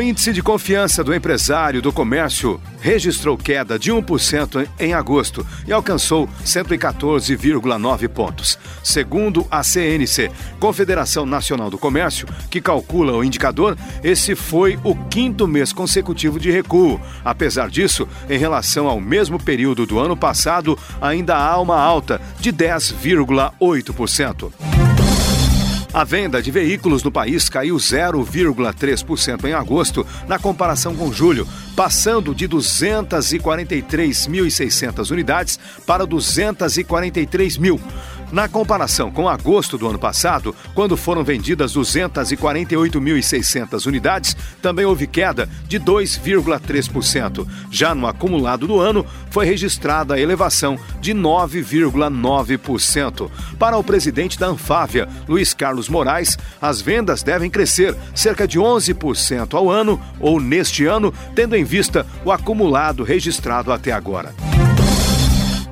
O índice de confiança do empresário do comércio registrou queda de 1% em agosto e alcançou 114,9 pontos. Segundo a CNC, Confederação Nacional do Comércio, que calcula o indicador, esse foi o quinto mês consecutivo de recuo. Apesar disso, em relação ao mesmo período do ano passado, ainda há uma alta de 10,8%. A venda de veículos no país caiu 0,3% em agosto, na comparação com julho, passando de 243.600 unidades para 243 mil. Na comparação com agosto do ano passado, quando foram vendidas 248.600 unidades, também houve queda de 2,3%. Já no acumulado do ano, foi registrada a elevação de 9,9%. Para o presidente da Anfávia, Luiz Carlos Moraes, as vendas devem crescer cerca de 11% ao ano ou neste ano, tendo em vista o acumulado registrado até agora.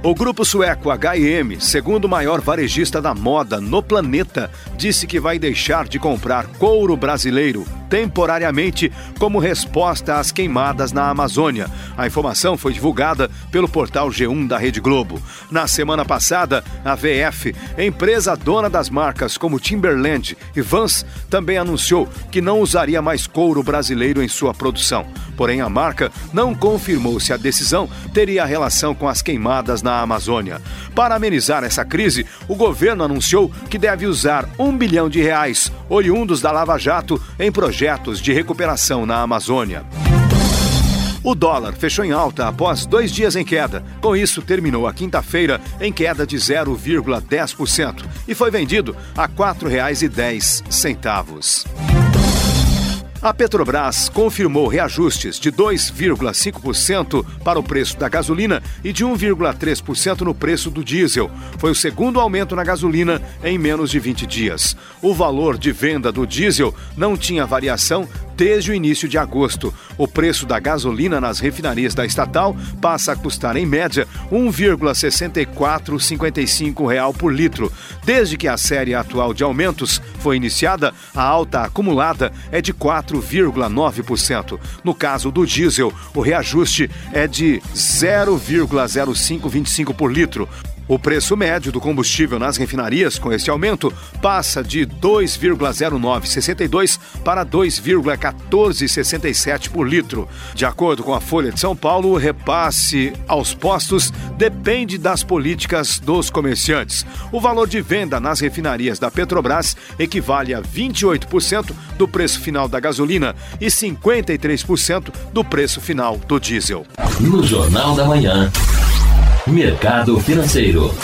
O grupo sueco H&M, segundo maior varejista da moda no planeta, disse que vai deixar de comprar couro brasileiro temporariamente como resposta às queimadas na Amazônia. A informação foi divulgada pelo portal G1 da Rede Globo. Na semana passada, a VF, empresa dona das marcas como Timberland e Vans, também anunciou que não usaria mais couro brasileiro em sua produção. Porém, a marca não confirmou se a decisão teria relação com as queimadas na Amazônia. Para amenizar essa crise, o governo anunciou que deve usar um bilhão de reais, oriundos da Lava Jato, em projetos de recuperação na Amazônia. O dólar fechou em alta após dois dias em queda. Com isso, terminou a quinta-feira em queda de 0,10% e foi vendido a R$ 4,10. A Petrobras confirmou reajustes de 2,5% para o preço da gasolina e de 1,3% no preço do diesel. Foi o segundo aumento na gasolina em menos de 20 dias. O valor de venda do diesel não tinha variação desde o início de agosto. O preço da gasolina nas refinarias da estatal passa a custar, em média, R$ 1,6455 real por litro. Desde que a série atual de aumentos foi iniciada, a alta acumulada é de 4,9%. No caso do diesel, o reajuste é de 0,0525 por litro. O preço médio do combustível nas refinarias com esse aumento passa de 2,0962 para 2,1467 por litro. De acordo com a Folha de São Paulo, o repasse aos postos depende das políticas dos comerciantes. O valor de venda nas refinarias da Petrobras equivale a 28% do preço final da gasolina e 53% do preço final do diesel. No Jornal da Manhã. Mercado Financeiro.